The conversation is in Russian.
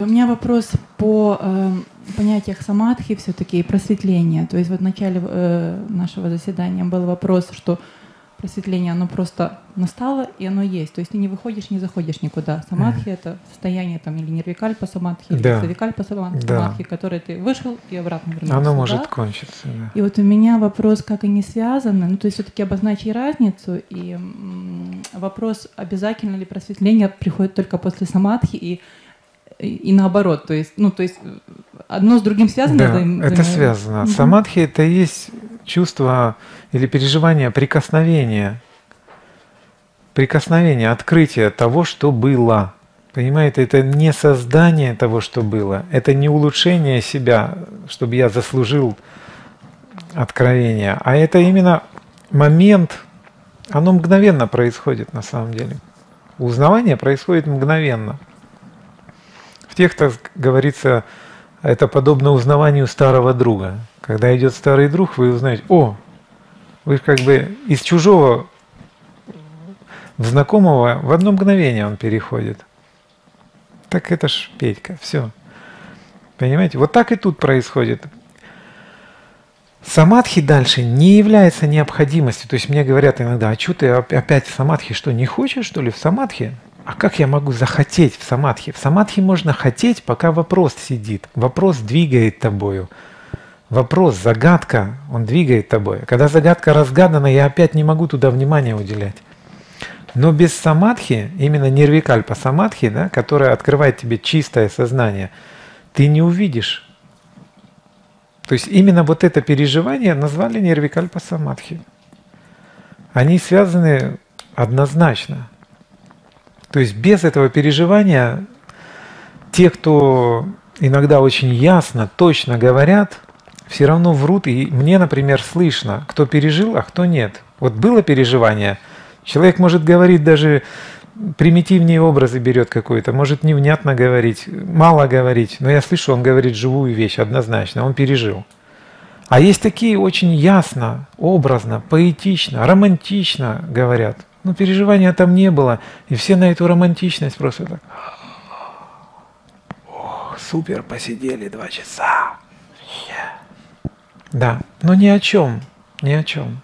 У меня вопрос по э, понятиях самадхи все-таки и просветления. То есть вот в начале э, нашего заседания был вопрос, что просветление, оно просто настало, и оно есть. То есть ты не выходишь, не заходишь никуда. Самадхи mm. — это состояние там или нервикальпа самадхи, да. или савикальпа самадхи, да. которое ты вышел и обратно вернулся. Оно может кончиться, да. И вот у меня вопрос, как они связаны. Ну, то есть все-таки обозначить разницу, и м- вопрос, обязательно ли просветление приходит только после самадхи, и и наоборот, то есть, ну, то есть одно с другим связано? Да, это, это связано. Угу. Самадхи это и есть чувство или переживание прикосновения, прикосновения, открытия того, что было. Понимаете, это не создание того, что было, это не улучшение себя, чтобы я заслужил откровение, а это именно момент, оно мгновенно происходит на самом деле. Узнавание происходит мгновенно. В текстах говорится, это подобно узнаванию старого друга. Когда идет старый друг, вы узнаете, о, вы как бы из чужого в знакомого в одно мгновение он переходит. Так это ж Петька, все. Понимаете? Вот так и тут происходит. Самадхи дальше не является необходимостью. То есть мне говорят иногда, а что ты опять в самадхи, что не хочешь, что ли, в самадхи? А как я могу захотеть в самадхи? В самадхи можно хотеть, пока вопрос сидит. Вопрос двигает тобою. Вопрос, загадка, он двигает тобой. Когда загадка разгадана, я опять не могу туда внимания уделять. Но без самадхи, именно нервикальпа самадхи, да, которая открывает тебе чистое сознание, ты не увидишь. То есть именно вот это переживание назвали нервикальпа самадхи. Они связаны однозначно. То есть без этого переживания те, кто иногда очень ясно, точно говорят, все равно врут. И мне, например, слышно, кто пережил, а кто нет. Вот было переживание, человек может говорить даже примитивнее образы берет какой-то, может невнятно говорить, мало говорить, но я слышу, он говорит живую вещь однозначно, он пережил. А есть такие очень ясно, образно, поэтично, романтично говорят. Но переживания там не было. И все на эту романтичность просто так. Ох, супер, посидели два часа. Yeah. Да, но ни о чем, ни о чем.